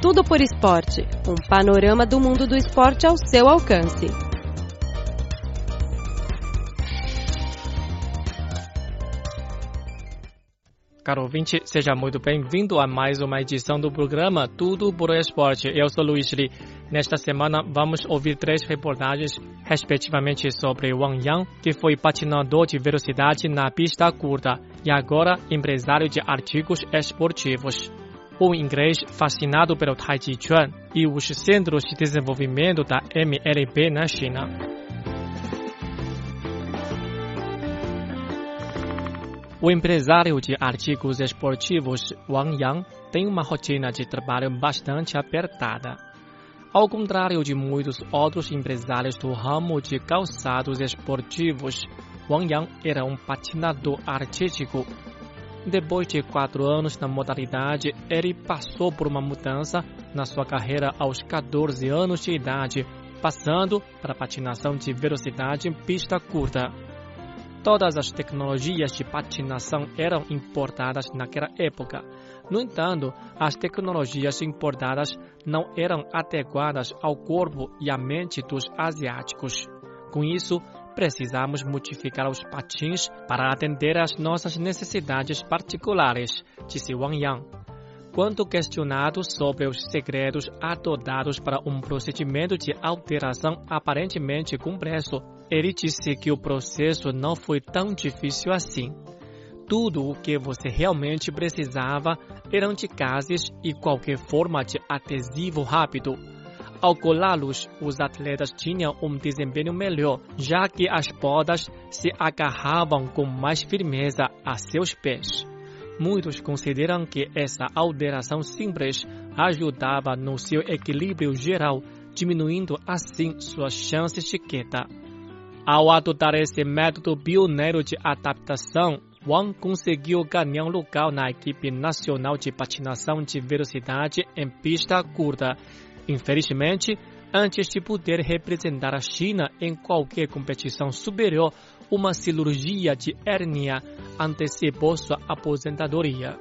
Tudo por Esporte um panorama do mundo do esporte ao seu alcance. Caro ouvinte, seja muito bem-vindo a mais uma edição do programa Tudo por Esporte. Eu sou Luiz Li. Nesta semana, vamos ouvir três reportagens, respectivamente sobre Wang Yang, que foi patinador de velocidade na pista curta e agora empresário de artigos esportivos o inglês fascinado pelo Tai Chi Chuan e os centros de desenvolvimento da MLB na China. O empresário de artigos esportivos Wang Yang tem uma rotina de trabalho bastante apertada. Ao contrário de muitos outros empresários do ramo de calçados esportivos, Wang Yang era um patinador artístico depois de quatro anos na modalidade, ele passou por uma mudança na sua carreira aos 14 anos de idade, passando para patinação de velocidade em pista curta. Todas as tecnologias de patinação eram importadas naquela época. No entanto, as tecnologias importadas não eram adequadas ao corpo e à mente dos asiáticos. Com isso, precisamos modificar os patins para atender às nossas necessidades particulares, disse Wang Yang. Quando questionado sobre os segredos adotados para um procedimento de alteração aparentemente complexo, ele disse que o processo não foi tão difícil assim. Tudo o que você realmente precisava eram de gases e qualquer forma de adesivo rápido ao colá-los, os atletas tinham um desempenho melhor, já que as podas se agarravam com mais firmeza a seus pés. Muitos consideram que essa alteração simples ajudava no seu equilíbrio geral, diminuindo assim suas chances de queda. Ao adotar esse método pioneiro de adaptação, Wang conseguiu ganhar um lugar na equipe nacional de patinação de velocidade em pista curta Infelizmente, antes de poder representar a China em qualquer competição superior, uma cirurgia de hérnia antecipou sua aposentadoria.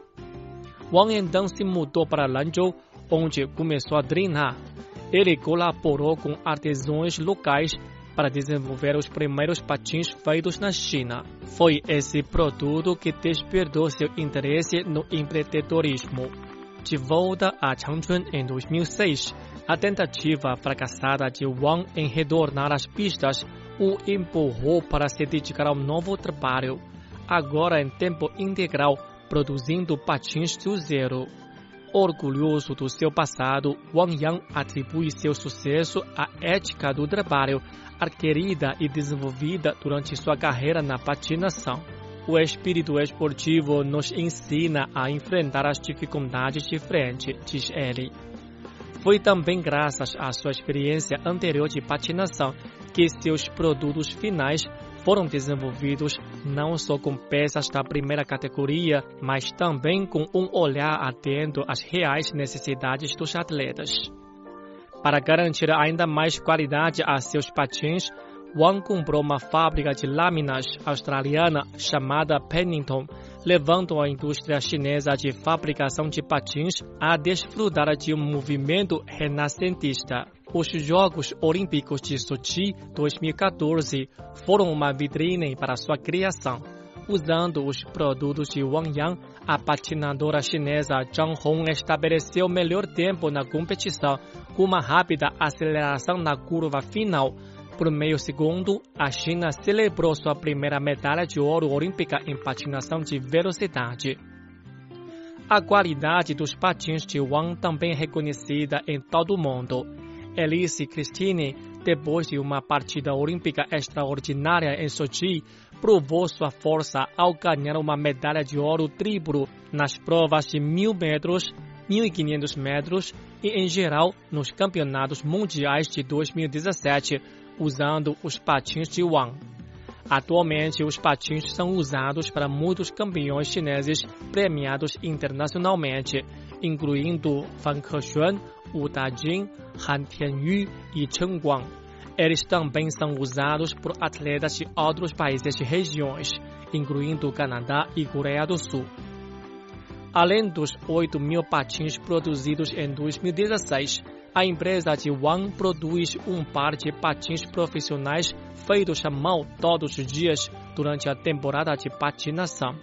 Wang então se mudou para Lanzhou, onde começou a treinar. Ele colaborou com artesãos locais para desenvolver os primeiros patins feitos na China. Foi esse produto que despertou seu interesse no empreendedorismo. De volta a Changchun em 2006, a tentativa fracassada de Wang em retornar às pistas o empurrou para se dedicar ao novo trabalho, agora em tempo integral, produzindo patins do zero. Orgulhoso do seu passado, Wang Yang atribui seu sucesso à ética do trabalho, adquirida e desenvolvida durante sua carreira na patinação. O espírito esportivo nos ensina a enfrentar as dificuldades de frente, diz ele. Foi também graças à sua experiência anterior de patinação que seus produtos finais foram desenvolvidos não só com peças da primeira categoria, mas também com um olhar atento às reais necessidades dos atletas. Para garantir ainda mais qualidade a seus patins, Wang comprou uma fábrica de lâminas australiana chamada Pennington, levando a indústria chinesa de fabricação de patins a desfrutar de um movimento renascentista. Os Jogos Olímpicos de Sochi 2014 foram uma vitrine para sua criação. Usando os produtos de Wang Yang, a patinadora chinesa Zhang Hong estabeleceu melhor tempo na competição, com uma rápida aceleração na curva final por meio segundo, a China celebrou sua primeira medalha de ouro olímpica em patinação de velocidade. A qualidade dos patins de Wang também é reconhecida em todo o mundo. Elise Christine, depois de uma partida olímpica extraordinária em Sochi, provou sua força ao ganhar uma medalha de ouro triplo nas provas de 1.000 metros, 1.500 metros e, em geral, nos campeonatos mundiais de 2017, usando os patins de Wang. Atualmente, os patins são usados para muitos campeões chineses premiados internacionalmente, incluindo Fan Kexuan, Wu Dajing, Han Tianyu e Chen Guang. Eles também são usados por atletas de outros países e regiões, incluindo Canadá e Coreia do Sul. Além dos 8 mil patins produzidos em 2016, a empresa de Wang produz um par de patins profissionais feitos à mão todos os dias durante a temporada de patinação.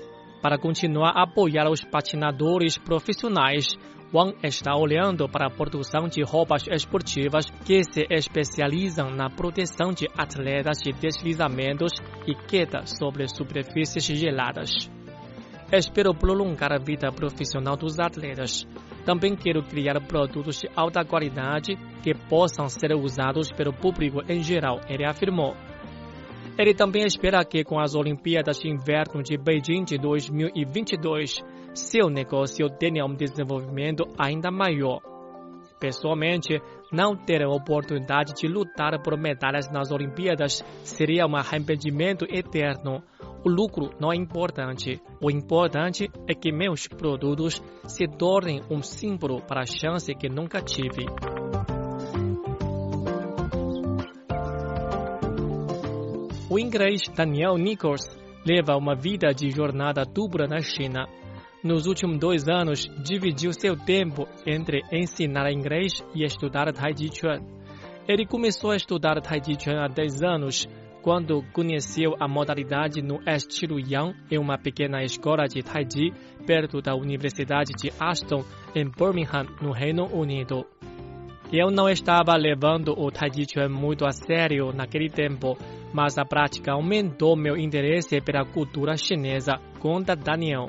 Para continuar a apoiar os patinadores profissionais, Wang está olhando para a produção de roupas esportivas que se especializam na proteção de atletas de deslizamentos e queda sobre superfícies geladas. Espero prolongar a vida profissional dos atletas. Também quero criar produtos de alta qualidade que possam ser usados pelo público em geral, ele afirmou. Ele também espera que, com as Olimpíadas de Inverno de Beijing de 2022, seu negócio tenha um desenvolvimento ainda maior. Pessoalmente, não ter a oportunidade de lutar por medalhas nas Olimpíadas seria um arrependimento eterno. O lucro não é importante. O importante é que meus produtos se tornem um símbolo para a chance que nunca tive. O inglês Daniel Nichols leva uma vida de jornada dupla na China. Nos últimos dois anos, dividiu seu tempo entre ensinar inglês e estudar Tai Chi Chuan. Ele começou a estudar Tai Chi Chuan há 10 anos, quando conheceu a modalidade no estilo Yang em uma pequena escola de Tai Chi perto da Universidade de Aston, em Birmingham, no Reino Unido. Eu não estava levando o Tai Chi Chuan muito a sério naquele tempo, mas a prática aumentou meu interesse pela cultura chinesa, conta Daniel.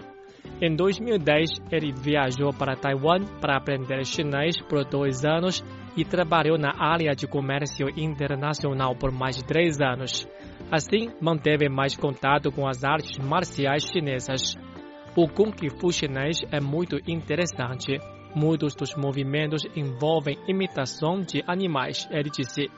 Em 2010, ele viajou para Taiwan para aprender chinês por dois anos e trabalhou na área de comércio internacional por mais de três anos. Assim, manteve mais contato com as artes marciais chinesas. O Kung Fu chinês é muito interessante. Muitos dos movimentos envolvem imitação de animais, ele disse.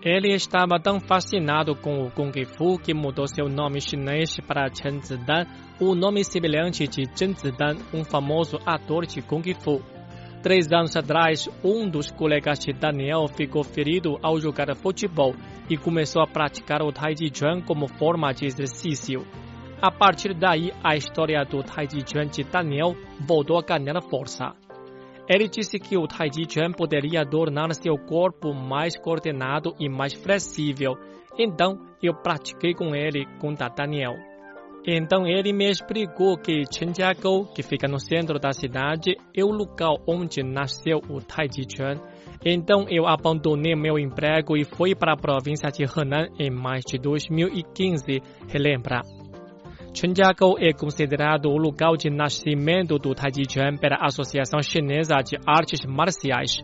Ele estava tão fascinado com o Kung Fu que mudou seu nome chinês para Chen Zidan, o nome semelhante de Zhen Zidan, um famoso ator de Kung Fu. Três anos atrás, um dos colegas de Daniel ficou ferido ao jogar futebol e começou a praticar o Tai Chi Chuan como forma de exercício. A partir daí, a história do Tai Chi Chuan de Daniel voltou a ganhar força. Ele disse que o Tai Chi Chuan poderia tornar seu corpo mais coordenado e mais flexível. Então, eu pratiquei com ele, conta Daniel. Então ele me explicou que Chenjiagou, que fica no centro da cidade, é o local onde nasceu o Tai Chi Chuan. Então eu abandonei meu emprego e fui para a província de Henan em mais de 2015, relembra. Chenjiagou é considerado o lugar de nascimento do Tai Chi Chuan pela Associação Chinesa de Artes Marciais.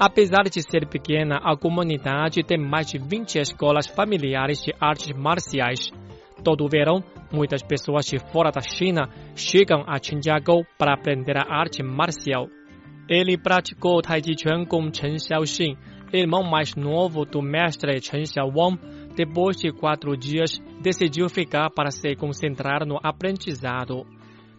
Apesar de ser pequena, a comunidade tem mais de 20 escolas familiares de artes marciais. Todo verão, muitas pessoas de fora da China chegam a Chenjiagou para aprender a arte marcial. Ele praticou Tai Chi Chuan com Chen Xiaoxin, irmão mais novo do mestre Chen Xiaowang, depois de quatro dias, decidiu ficar para se concentrar no aprendizado.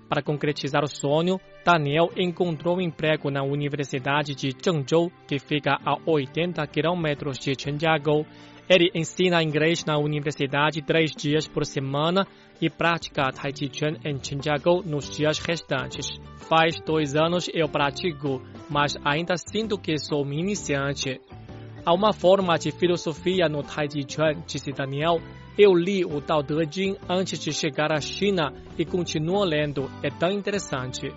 Para concretizar o sonho, Daniel encontrou um emprego na Universidade de Zhengzhou, que fica a 80 quilômetros de Chenjiagou. Ele ensina inglês na universidade três dias por semana e pratica Tai Chi Chuan em Chenjiagou nos dias restantes. Faz dois anos eu pratico, mas ainda sinto que sou um iniciante. Há uma forma de filosofia no Tai Chi Chuan, disse Daniel. Eu li o Tao Te Ching antes de chegar à China e continuo lendo. É tão interessante.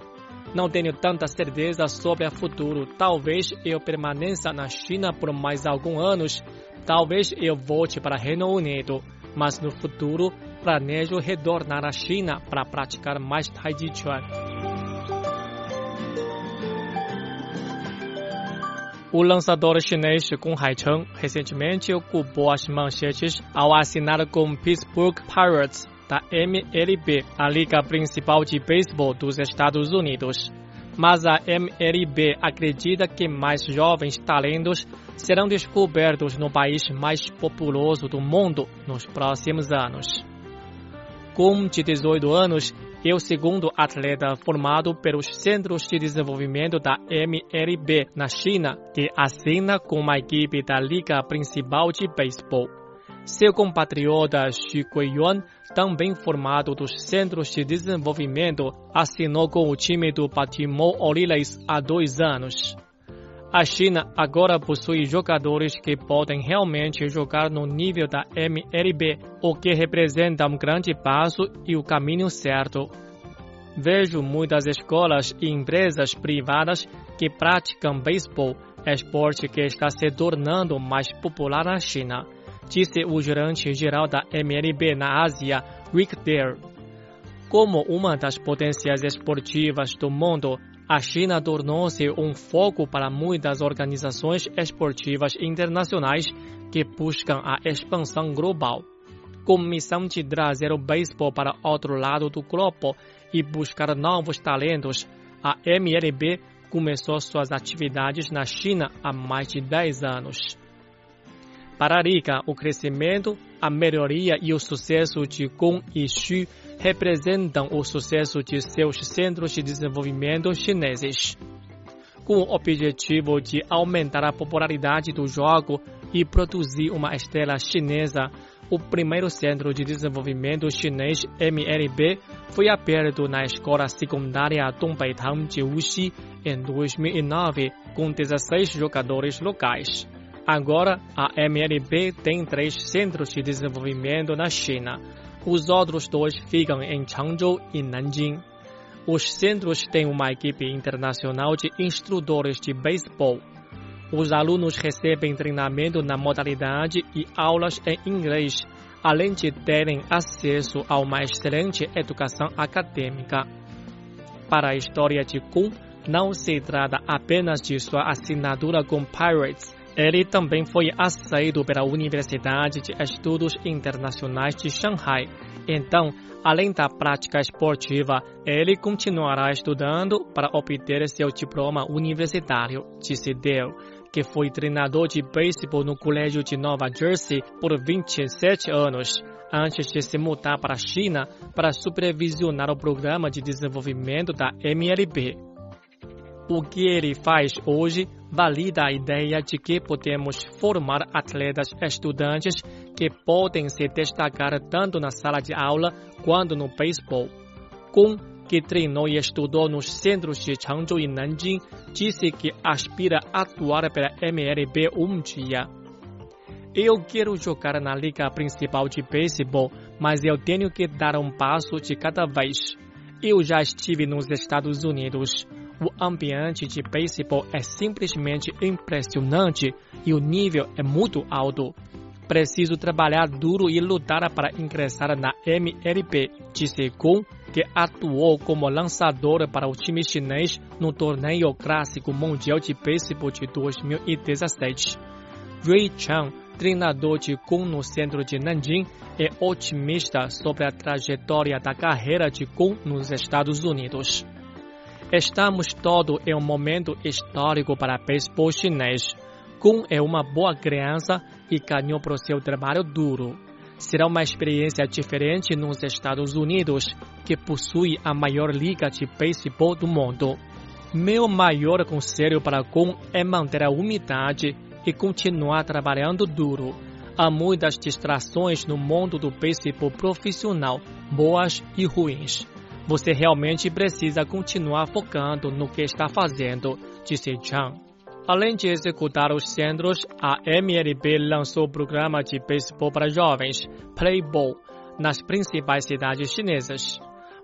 Não tenho tanta certeza sobre o futuro. Talvez eu permaneça na China por mais alguns anos. Talvez eu volte para Reino Unido. Mas no futuro, planejo retornar à China para praticar mais Tai Chi Chuan. O lançador chinês Gong Haicheng recentemente ocupou as manchetes ao assinar com Pittsburgh Pirates da MLB, a liga principal de beisebol dos Estados Unidos. Mas a MLB acredita que mais jovens talentos serão descobertos no país mais populoso do mundo nos próximos anos. Com de 18 anos, é o segundo atleta formado pelos Centros de Desenvolvimento da MLB na China, que assina com uma equipe da Liga Principal de Beisebol. Seu compatriota Xu Guiyuan, também formado dos Centros de Desenvolvimento, assinou com o time do Baltimore Orioles há dois anos. A China agora possui jogadores que podem realmente jogar no nível da MLB, o que representa um grande passo e o caminho certo. Vejo muitas escolas e empresas privadas que praticam beisebol, esporte que está se tornando mais popular na China, disse o gerente geral da MLB na Ásia, Rick Dare. Como uma das potências esportivas do mundo, a China tornou-se um foco para muitas organizações esportivas internacionais que buscam a expansão global. Com missão de trazer o beisebol para outro lado do globo e buscar novos talentos, a MLB começou suas atividades na China há mais de 10 anos. Para Rica, o crescimento, a melhoria e o sucesso de Gong e Xu representam o sucesso de seus centros de desenvolvimento chineses. Com o objetivo de aumentar a popularidade do jogo e produzir uma estela chinesa, o primeiro centro de desenvolvimento chinês MLB foi aberto na escola secundária Dongbeitang de Wuxi em 2009, com 16 jogadores locais. Agora, a MLB tem três centros de desenvolvimento na China os outros dois ficam em Changzhou e Nanjing. Os centros têm uma equipe internacional de instrutores de beisebol. Os alunos recebem treinamento na modalidade e aulas em inglês, além de terem acesso a uma excelente educação acadêmica. Para a história de Kun, não se trata apenas de sua assinatura com Pirates, ele também foi aceito pela Universidade de Estudos Internacionais de Shanghai. Então, além da prática esportiva, ele continuará estudando para obter seu diploma universitário, disse Dale, que foi treinador de beisebol no Colégio de Nova Jersey por 27 anos, antes de se mudar para a China para supervisionar o programa de desenvolvimento da MLB. O que ele faz hoje valida a ideia de que podemos formar atletas estudantes que podem se destacar tanto na sala de aula quanto no beisebol. Gong, que treinou e estudou nos centros de Changzhou e Nanjing, disse que aspira a atuar pela MLB um dia. Eu quero jogar na liga principal de beisebol, mas eu tenho que dar um passo de cada vez. Eu já estive nos Estados Unidos. O ambiente de beisebol é simplesmente impressionante e o nível é muito alto. Preciso trabalhar duro e lutar para ingressar na MLB, disse Gong, que atuou como lançador para o time chinês no torneio clássico mundial de beisebol de 2017. Ray Chang, treinador de Gong no centro de Nanjing, é otimista sobre a trajetória da carreira de Gong nos Estados Unidos. Estamos todos em um momento histórico para o beisebol chinês. Kun é uma boa criança e ganhou por seu trabalho duro. Será uma experiência diferente nos Estados Unidos, que possui a maior liga de beisebol do mundo. Meu maior conselho para Kun é manter a umidade e continuar trabalhando duro. Há muitas distrações no mundo do beisebol profissional, boas e ruins. Você realmente precisa continuar focando no que está fazendo, disse Chang. Além de executar os centros, a MLB lançou o programa de beisebol para jovens, Playball, nas principais cidades chinesas.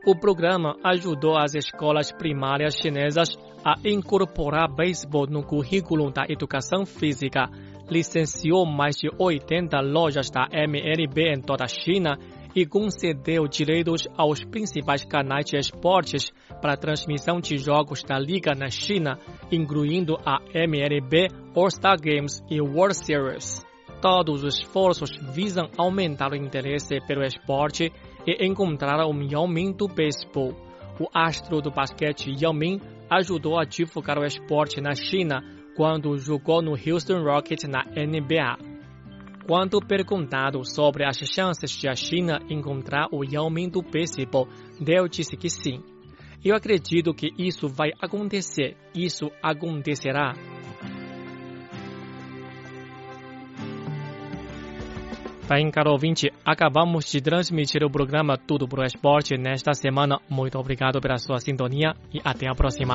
O programa ajudou as escolas primárias chinesas a incorporar beisebol no currículo da educação física, licenciou mais de 80 lojas da MLB em toda a China e concedeu direitos aos principais canais de esportes para transmissão de jogos da liga na China, incluindo a MLB, All-Star Games e World Series. Todos os esforços visam aumentar o interesse pelo esporte e encontrar o Yao Ming do beisebol. O astro do basquete Yao Ming ajudou a divulgar o esporte na China quando jogou no Houston Rockets na NBA. Quando perguntado sobre as chances de a China encontrar o Yao Ming do beisebol, Dell disse que sim. Eu acredito que isso vai acontecer. Isso acontecerá. Bem, caro ouvinte, acabamos de transmitir o programa Tudo pro Esporte nesta semana. Muito obrigado pela sua sintonia e até a próxima.